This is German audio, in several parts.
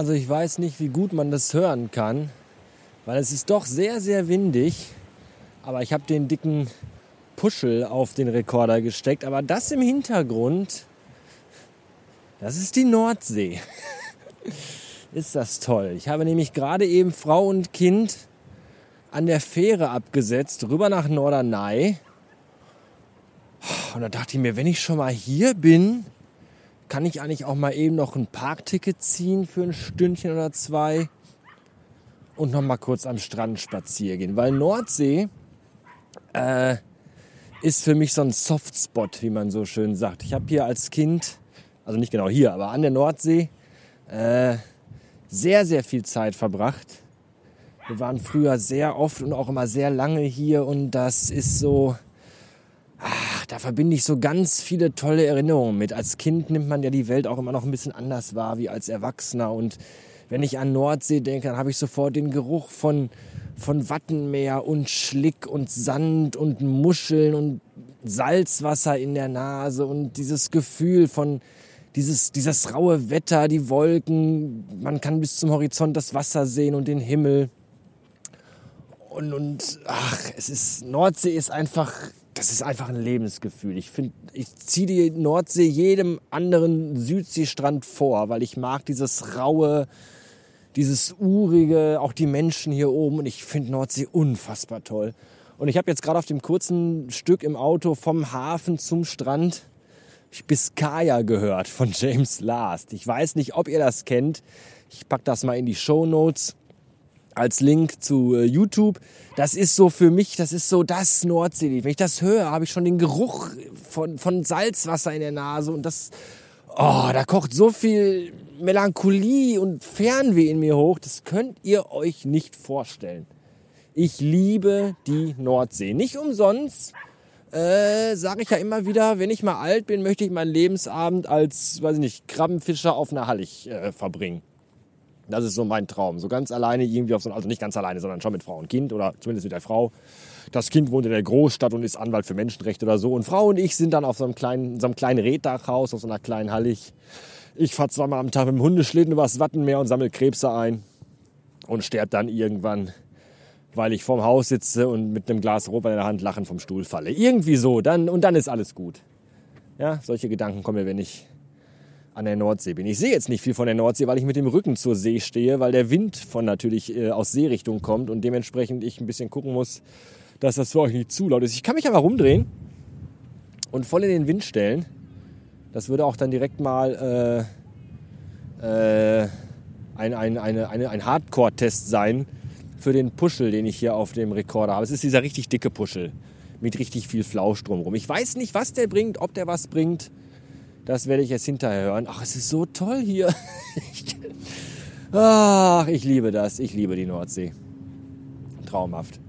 Also ich weiß nicht, wie gut man das hören kann, weil es ist doch sehr, sehr windig. Aber ich habe den dicken Puschel auf den Rekorder gesteckt. Aber das im Hintergrund, das ist die Nordsee. ist das toll. Ich habe nämlich gerade eben Frau und Kind an der Fähre abgesetzt, rüber nach Norderney. Und da dachte ich mir, wenn ich schon mal hier bin, kann ich eigentlich auch mal eben noch ein Parkticket ziehen für ein Stündchen oder zwei und noch mal kurz am Strand spazieren gehen. Weil Nordsee äh, ist für mich so ein Softspot, wie man so schön sagt. Ich habe hier als Kind, also nicht genau hier, aber an der Nordsee, äh, sehr, sehr viel Zeit verbracht. Wir waren früher sehr oft und auch immer sehr lange hier und das ist so, da verbinde ich so ganz viele tolle Erinnerungen mit. Als Kind nimmt man ja die Welt auch immer noch ein bisschen anders wahr wie als Erwachsener. Und wenn ich an Nordsee denke, dann habe ich sofort den Geruch von, von Wattenmeer und Schlick und Sand und Muscheln und Salzwasser in der Nase und dieses Gefühl von dieses, dieses raue Wetter, die Wolken, man kann bis zum Horizont das Wasser sehen und den Himmel. Und, und ach, es ist, Nordsee ist einfach das ist einfach ein Lebensgefühl. Ich finde, ich ziehe die Nordsee jedem anderen Südseestrand vor, weil ich mag dieses raue, dieses urige, auch die Menschen hier oben. Und ich finde Nordsee unfassbar toll. Und ich habe jetzt gerade auf dem kurzen Stück im Auto vom Hafen zum Strand ich Biscaya gehört von James Last. Ich weiß nicht, ob ihr das kennt. Ich packe das mal in die Show Notes als Link zu äh, YouTube. Das ist so für mich, das ist so das Nordsee. Wenn ich das höre, habe ich schon den Geruch von, von Salzwasser in der Nase und das, oh, da kocht so viel Melancholie und Fernweh in mir hoch. Das könnt ihr euch nicht vorstellen. Ich liebe die Nordsee. Nicht umsonst äh, sage ich ja immer wieder, wenn ich mal alt bin, möchte ich meinen Lebensabend als, weiß ich nicht, Krabbenfischer auf einer Hallig äh, verbringen. Das ist so mein Traum. So ganz alleine irgendwie auf so also nicht ganz alleine, sondern schon mit Frau und Kind oder zumindest mit der Frau. Das Kind wohnt in der Großstadt und ist Anwalt für Menschenrechte oder so. Und Frau und ich sind dann auf so einem kleinen, so einem kleinen Reddachhaus, auf so einer kleinen Hallig. Ich fahre zweimal am Tag mit dem Hundeschlitten übers Wattenmeer und sammle Krebse ein und sterbe dann irgendwann, weil ich vorm Haus sitze und mit einem Glas Rotwein in der Hand lachend vom Stuhl falle. Irgendwie so, dann, und dann ist alles gut. Ja, solche Gedanken kommen mir, wenn ich an der Nordsee bin. Ich sehe jetzt nicht viel von der Nordsee, weil ich mit dem Rücken zur See stehe, weil der Wind von natürlich äh, aus Seerichtung kommt und dementsprechend ich ein bisschen gucken muss, dass das für euch nicht zu laut ist. Ich kann mich aber rumdrehen und voll in den Wind stellen. Das würde auch dann direkt mal äh, äh, ein, ein, eine, eine, ein Hardcore-Test sein für den Puschel, den ich hier auf dem Rekorder habe. Es ist dieser richtig dicke Puschel mit richtig viel Flausch drumherum. Ich weiß nicht, was der bringt, ob der was bringt. Das werde ich jetzt hinterher hören. Ach, es ist so toll hier. Ach, ich liebe das. Ich liebe die Nordsee. Traumhaft.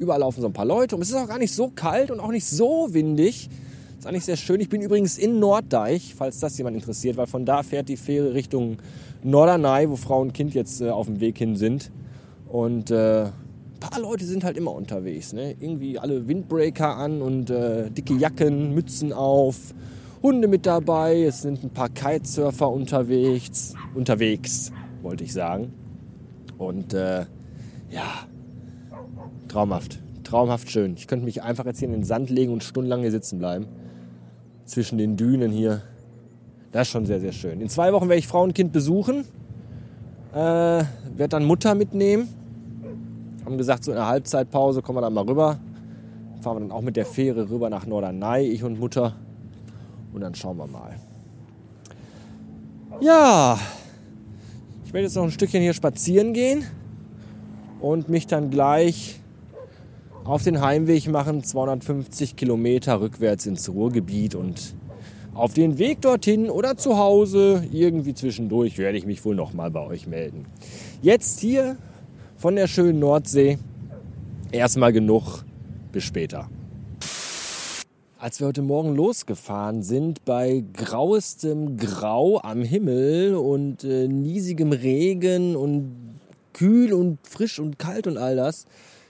Überall laufen so ein paar Leute und es ist auch gar nicht so kalt und auch nicht so windig. Ist eigentlich sehr schön. Ich bin übrigens in Norddeich, falls das jemand interessiert, weil von da fährt die Fähre Richtung Norderney, wo Frau und Kind jetzt äh, auf dem Weg hin sind. Und äh, ein paar Leute sind halt immer unterwegs. Ne? Irgendwie alle Windbreaker an und äh, dicke Jacken, Mützen auf Hunde mit dabei, es sind ein paar Kitesurfer unterwegs, unterwegs, wollte ich sagen. Und äh, ja, traumhaft, traumhaft schön. Ich könnte mich einfach jetzt hier in den Sand legen und stundenlang hier sitzen bleiben. Zwischen den Dünen hier. Das ist schon sehr, sehr schön. In zwei Wochen werde ich Frau und Kind besuchen. Äh, werde dann Mutter mitnehmen. Haben gesagt, so in der Halbzeitpause kommen wir dann mal rüber. Fahren wir dann auch mit der Fähre rüber nach Norderney, ich und Mutter. Und dann schauen wir mal. Ja, ich werde jetzt noch ein Stückchen hier spazieren gehen und mich dann gleich auf den Heimweg machen, 250 Kilometer rückwärts ins Ruhrgebiet und auf den Weg dorthin oder zu Hause, irgendwie zwischendurch, werde ich mich wohl nochmal bei euch melden. Jetzt hier von der schönen Nordsee erstmal genug. Bis später. Als wir heute Morgen losgefahren sind, bei grauestem Grau am Himmel und äh, niesigem Regen und kühl und frisch und kalt und all das,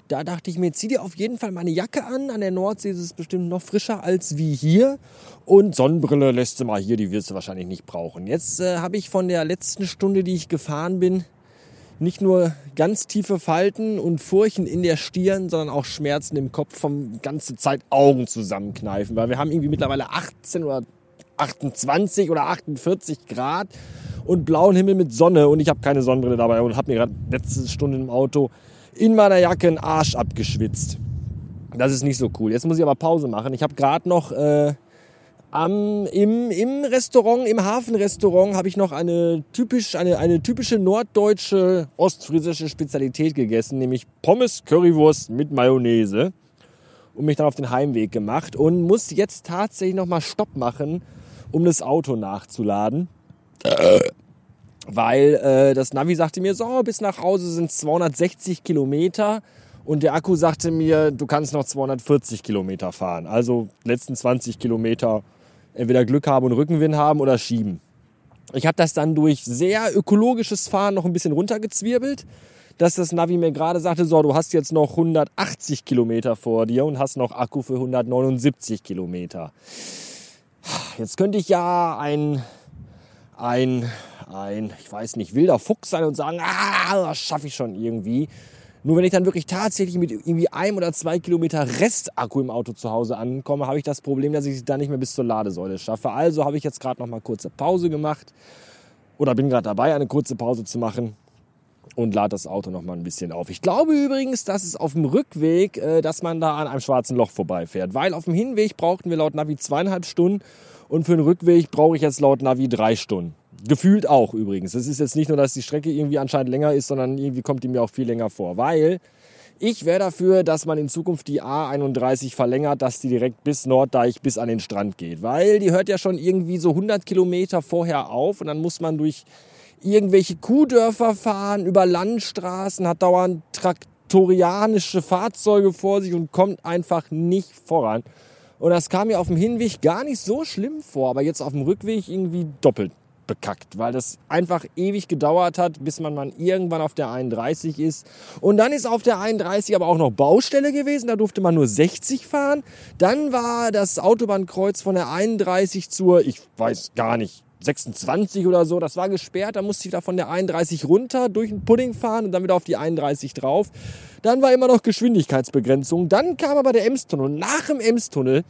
Da dachte ich mir, zieh dir auf jeden Fall meine Jacke an. An der Nordsee ist es bestimmt noch frischer als wie hier. Und Sonnenbrille lässt du mal hier, die wirst du wahrscheinlich nicht brauchen. Jetzt äh, habe ich von der letzten Stunde, die ich gefahren bin, nicht nur ganz tiefe Falten und Furchen in der Stirn, sondern auch Schmerzen im Kopf vom ganze Zeit Augen zusammenkneifen, weil wir haben irgendwie mittlerweile 18 oder 28 oder 48 Grad und blauen Himmel mit Sonne und ich habe keine Sonnenbrille dabei und habe mir gerade letzte Stunde im Auto in meiner Jacke einen Arsch abgeschwitzt. Das ist nicht so cool. Jetzt muss ich aber Pause machen. Ich habe gerade noch äh, am, im, im Restaurant, im Hafenrestaurant, habe ich noch eine, typisch, eine, eine typische norddeutsche, ostfriesische Spezialität gegessen, nämlich Pommes Currywurst mit Mayonnaise. Und mich dann auf den Heimweg gemacht und muss jetzt tatsächlich nochmal Stopp machen, um das Auto nachzuladen. Weil äh, das Navi sagte mir, so, bis nach Hause sind 260 Kilometer. Und der Akku sagte mir, du kannst noch 240 Kilometer fahren. Also letzten 20 Kilometer entweder Glück haben und Rückenwind haben oder schieben. Ich habe das dann durch sehr ökologisches Fahren noch ein bisschen runtergezwirbelt, dass das Navi mir gerade sagte, so, du hast jetzt noch 180 Kilometer vor dir und hast noch Akku für 179 Kilometer. Jetzt könnte ich ja ein, ein, ein, ich weiß nicht, wilder Fuchs sein und sagen, ah, das schaffe ich schon irgendwie. Nur wenn ich dann wirklich tatsächlich mit irgendwie einem oder zwei Kilometer Restakku im Auto zu Hause ankomme, habe ich das Problem, dass ich es dann nicht mehr bis zur Ladesäule schaffe. Also habe ich jetzt gerade noch mal kurze Pause gemacht oder bin gerade dabei, eine kurze Pause zu machen und lade das Auto noch mal ein bisschen auf. Ich glaube übrigens, dass es auf dem Rückweg, äh, dass man da an einem schwarzen Loch vorbeifährt, weil auf dem Hinweg brauchten wir laut Navi zweieinhalb Stunden und für den Rückweg brauche ich jetzt laut Navi drei Stunden. Gefühlt auch übrigens. Es ist jetzt nicht nur, dass die Strecke irgendwie anscheinend länger ist, sondern irgendwie kommt die mir auch viel länger vor. Weil ich wäre dafür, dass man in Zukunft die A31 verlängert, dass die direkt bis Norddeich bis an den Strand geht. Weil die hört ja schon irgendwie so 100 Kilometer vorher auf und dann muss man durch irgendwelche Kuhdörfer fahren, über Landstraßen, hat dauernd traktorianische Fahrzeuge vor sich und kommt einfach nicht voran. Und das kam mir auf dem Hinweg gar nicht so schlimm vor, aber jetzt auf dem Rückweg irgendwie doppelt bekackt, weil das einfach ewig gedauert hat, bis man mal irgendwann auf der 31 ist. Und dann ist auf der 31 aber auch noch Baustelle gewesen, da durfte man nur 60 fahren. Dann war das Autobahnkreuz von der 31 zur, ich weiß gar nicht, 26 oder so, das war gesperrt, da musste ich da von der 31 runter durch den Pudding fahren und dann wieder auf die 31 drauf. Dann war immer noch Geschwindigkeitsbegrenzung. Dann kam aber der Emstunnel. Nach dem Emstunnel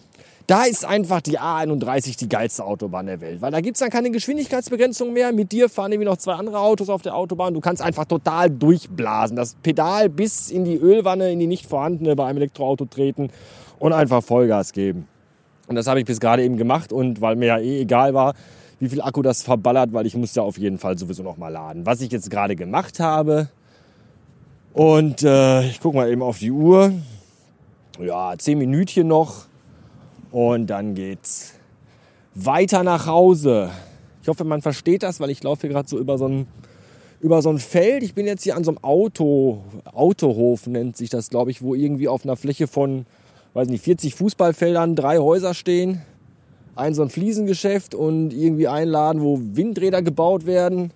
da ist einfach die A31 die geilste Autobahn der Welt. Weil da gibt es dann keine Geschwindigkeitsbegrenzung mehr. Mit dir fahren irgendwie noch zwei andere Autos auf der Autobahn. Du kannst einfach total durchblasen. Das Pedal bis in die Ölwanne, in die nicht vorhandene bei einem Elektroauto treten und einfach Vollgas geben. Und das habe ich bis gerade eben gemacht. Und weil mir ja eh egal war, wie viel Akku das verballert, weil ich muss ja auf jeden Fall sowieso noch mal laden. Was ich jetzt gerade gemacht habe. Und äh, ich gucke mal eben auf die Uhr. Ja, zehn Minütchen noch und dann geht's weiter nach Hause. Ich hoffe, man versteht das, weil ich laufe hier gerade so über so ein über so ein Feld. Ich bin jetzt hier an so einem Auto, Autohof nennt sich das, glaube ich, wo irgendwie auf einer Fläche von, weiß nicht, 40 Fußballfeldern drei Häuser stehen. Ein so ein Fliesengeschäft und irgendwie ein Laden, wo Windräder gebaut werden.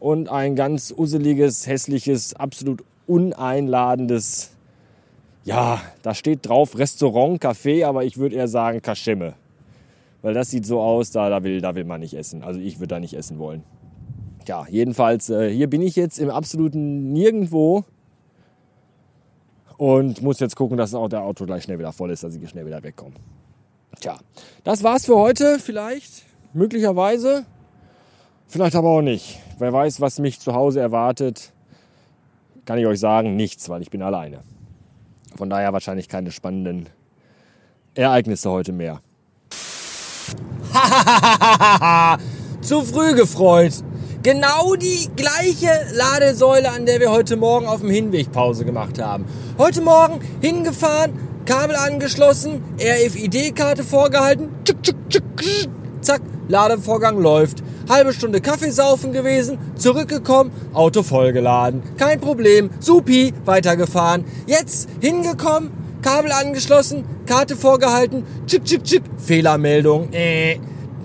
Und ein ganz usseliges, hässliches, absolut uneinladendes ja, da steht drauf Restaurant, Café, aber ich würde eher sagen Kaschemme. Weil das sieht so aus, da, da, will, da will man nicht essen. Also ich würde da nicht essen wollen. Ja, jedenfalls, äh, hier bin ich jetzt im absoluten Nirgendwo und muss jetzt gucken, dass auch der Auto gleich schnell wieder voll ist, dass ich schnell wieder wegkomme. Tja, das war's für heute vielleicht, möglicherweise, vielleicht aber auch nicht. Wer weiß, was mich zu Hause erwartet, kann ich euch sagen, nichts, weil ich bin alleine. Von daher wahrscheinlich keine spannenden Ereignisse heute mehr. Zu früh gefreut. Genau die gleiche Ladesäule, an der wir heute Morgen auf dem Hinweg Pause gemacht haben. Heute Morgen hingefahren, Kabel angeschlossen, RFID-Karte vorgehalten, zack, Ladevorgang läuft. Halbe Stunde Kaffeesaufen gewesen, zurückgekommen, Auto vollgeladen. Kein Problem, supi, weitergefahren. Jetzt hingekommen, Kabel angeschlossen, Karte vorgehalten, tschick, tschick, tschick, Fehlermeldung, äh.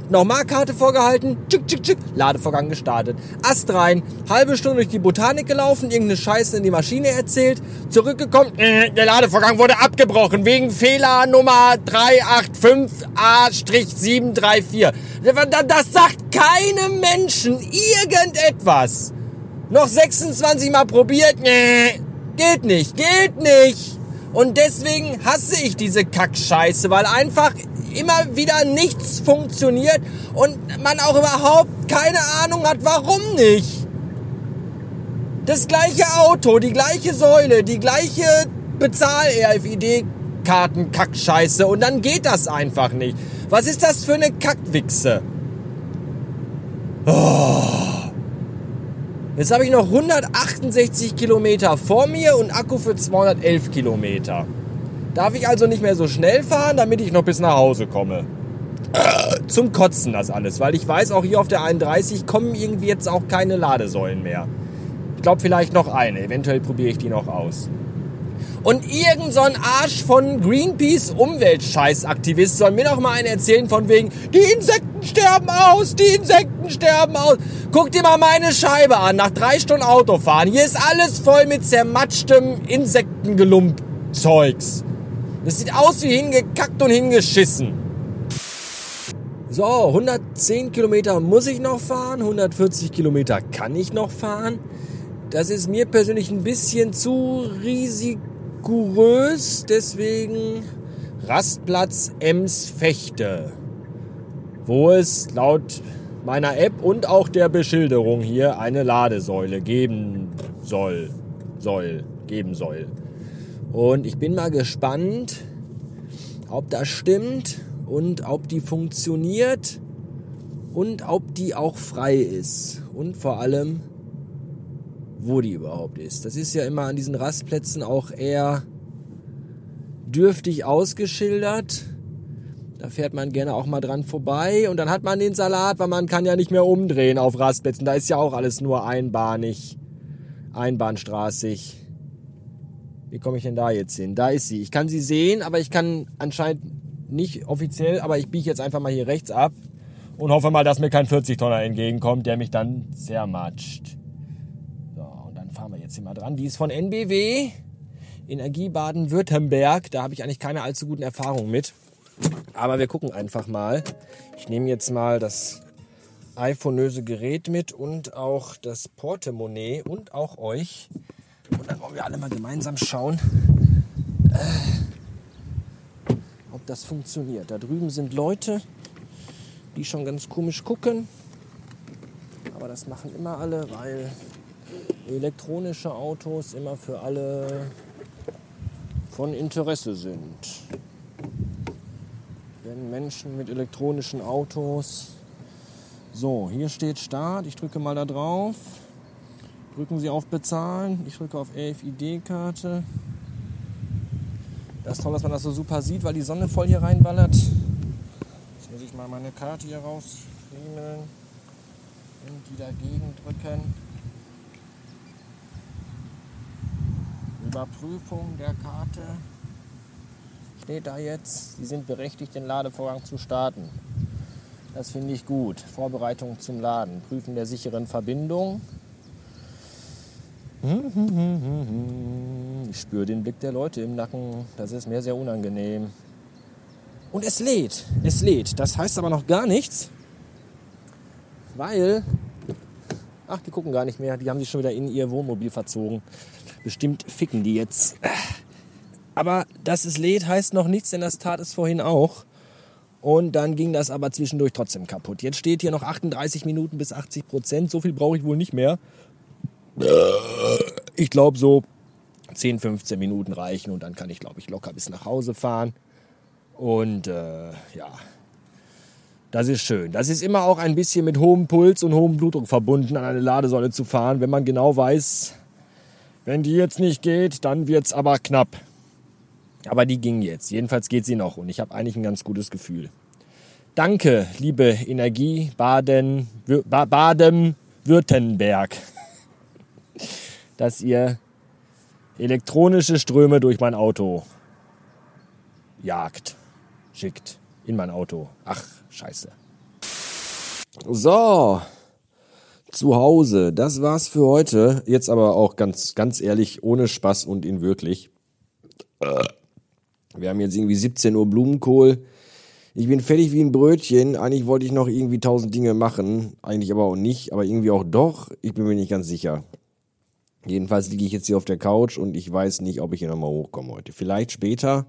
Nochmal Karte vorgehalten, tschück, tschück, tschück, Ladevorgang gestartet. Ast rein, halbe Stunde durch die Botanik gelaufen, irgendeine Scheiße in die Maschine erzählt, zurückgekommen, äh, der Ladevorgang wurde abgebrochen wegen Fehler Nummer 385A-734. Das sagt keinem Menschen irgendetwas. Noch 26 Mal probiert, nee, geht nicht, geht nicht. Und deswegen hasse ich diese Kackscheiße, weil einfach immer wieder nichts funktioniert und man auch überhaupt keine Ahnung hat, warum nicht. Das gleiche Auto, die gleiche Säule, die gleiche Bezahl-RFID-Karten-Kackscheiße und dann geht das einfach nicht. Was ist das für eine Kackwichse? Oh. Jetzt habe ich noch 168 Kilometer vor mir und Akku für 211 Kilometer. Darf ich also nicht mehr so schnell fahren, damit ich noch bis nach Hause komme. Zum Kotzen das alles, weil ich weiß, auch hier auf der 31 kommen irgendwie jetzt auch keine Ladesäulen mehr. Ich glaube vielleicht noch eine, eventuell probiere ich die noch aus. Und irgend so ein Arsch von Greenpeace Umweltscheißaktivist soll mir noch mal einen erzählen von wegen, die Insekten sterben aus, die Insekten sterben aus. Guck dir mal meine Scheibe an, nach drei Stunden Autofahren. Hier ist alles voll mit zermatschtem Insektengelump-Zeugs. Das sieht aus wie hingekackt und hingeschissen. So, 110 Kilometer muss ich noch fahren, 140 Kilometer kann ich noch fahren. Das ist mir persönlich ein bisschen zu risikurös, deswegen Rastplatz Ems Fechte, wo es laut meiner App und auch der Beschilderung hier eine Ladesäule geben soll, soll, geben soll. Und ich bin mal gespannt, ob das stimmt und ob die funktioniert und ob die auch frei ist. Und vor allem, wo die überhaupt ist. Das ist ja immer an diesen Rastplätzen auch eher dürftig ausgeschildert. Da fährt man gerne auch mal dran vorbei und dann hat man den Salat, weil man kann ja nicht mehr umdrehen auf Rastplätzen. Da ist ja auch alles nur einbahnig, einbahnstraßig. Wie komme ich denn da jetzt hin? Da ist sie. Ich kann sie sehen, aber ich kann anscheinend nicht offiziell, aber ich biege jetzt einfach mal hier rechts ab und hoffe mal, dass mir kein 40-Tonner entgegenkommt, der mich dann zermatscht. So, und dann fahren wir jetzt hier mal dran. Die ist von NBW, Energie Baden-Württemberg. Da habe ich eigentlich keine allzu guten Erfahrungen mit. Aber wir gucken einfach mal. Ich nehme jetzt mal das iPhoneöse Gerät mit und auch das Portemonnaie und auch euch. Und dann wollen wir alle mal gemeinsam schauen, äh, ob das funktioniert. Da drüben sind Leute, die schon ganz komisch gucken. Aber das machen immer alle, weil elektronische Autos immer für alle von Interesse sind. Wenn Menschen mit elektronischen Autos. So, hier steht Start. Ich drücke mal da drauf. Drücken Sie auf Bezahlen. Ich drücke auf RFID-Karte. Das ist toll, dass man das so super sieht, weil die Sonne voll hier reinballert. Jetzt muss ich mal meine Karte hier rausfriemeln und die dagegen drücken. Überprüfung der Karte. Steht da jetzt, Sie sind berechtigt, den Ladevorgang zu starten. Das finde ich gut. Vorbereitung zum Laden. Prüfen der sicheren Verbindung. Ich spüre den Blick der Leute im Nacken. Das ist mir sehr unangenehm. Und es lädt. Es lädt. Das heißt aber noch gar nichts, weil. Ach, die gucken gar nicht mehr. Die haben sich schon wieder in ihr Wohnmobil verzogen. Bestimmt ficken die jetzt. Aber dass es lädt, heißt noch nichts, denn das tat es vorhin auch. Und dann ging das aber zwischendurch trotzdem kaputt. Jetzt steht hier noch 38 Minuten bis 80 Prozent. So viel brauche ich wohl nicht mehr. Ich glaube, so 10, 15 Minuten reichen und dann kann ich, glaube ich, locker bis nach Hause fahren. Und äh, ja, das ist schön. Das ist immer auch ein bisschen mit hohem Puls und hohem Blutdruck verbunden, an eine Ladesäule zu fahren, wenn man genau weiß, wenn die jetzt nicht geht, dann wird es aber knapp. Aber die ging jetzt. Jedenfalls geht sie noch und ich habe eigentlich ein ganz gutes Gefühl. Danke, liebe Energie Baden, Baden-Württemberg dass ihr elektronische Ströme durch mein Auto jagt, schickt in mein Auto. Ach, scheiße. So, zu Hause. Das war's für heute. Jetzt aber auch ganz, ganz ehrlich, ohne Spaß und in wirklich. Wir haben jetzt irgendwie 17 Uhr Blumenkohl. Ich bin fertig wie ein Brötchen. Eigentlich wollte ich noch irgendwie tausend Dinge machen. Eigentlich aber auch nicht, aber irgendwie auch doch. Ich bin mir nicht ganz sicher. Jedenfalls liege ich jetzt hier auf der Couch und ich weiß nicht, ob ich hier nochmal hochkomme heute. Vielleicht später,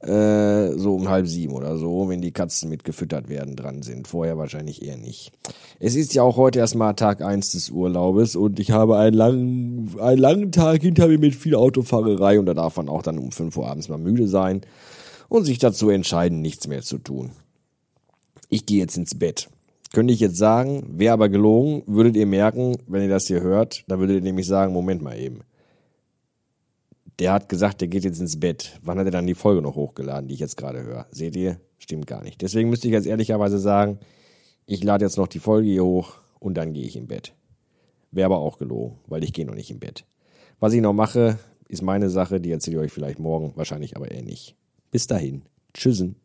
äh, so um halb sieben oder so, wenn die Katzen mitgefüttert werden dran sind. Vorher wahrscheinlich eher nicht. Es ist ja auch heute erstmal Tag eins des Urlaubes und ich habe einen langen, einen langen Tag hinter mir mit viel Autofahrerei und da darf man auch dann um fünf Uhr abends mal müde sein und sich dazu entscheiden, nichts mehr zu tun. Ich gehe jetzt ins Bett. Könnte ich jetzt sagen, wäre aber gelogen, würdet ihr merken, wenn ihr das hier hört, dann würdet ihr nämlich sagen, Moment mal eben. Der hat gesagt, der geht jetzt ins Bett. Wann hat er dann die Folge noch hochgeladen, die ich jetzt gerade höre? Seht ihr? Stimmt gar nicht. Deswegen müsste ich jetzt ehrlicherweise sagen, ich lade jetzt noch die Folge hier hoch und dann gehe ich im Bett. Wäre aber auch gelogen, weil ich gehe noch nicht im Bett. Was ich noch mache, ist meine Sache, die erzähle ich euch vielleicht morgen, wahrscheinlich aber eher nicht. Bis dahin. Tschüssen.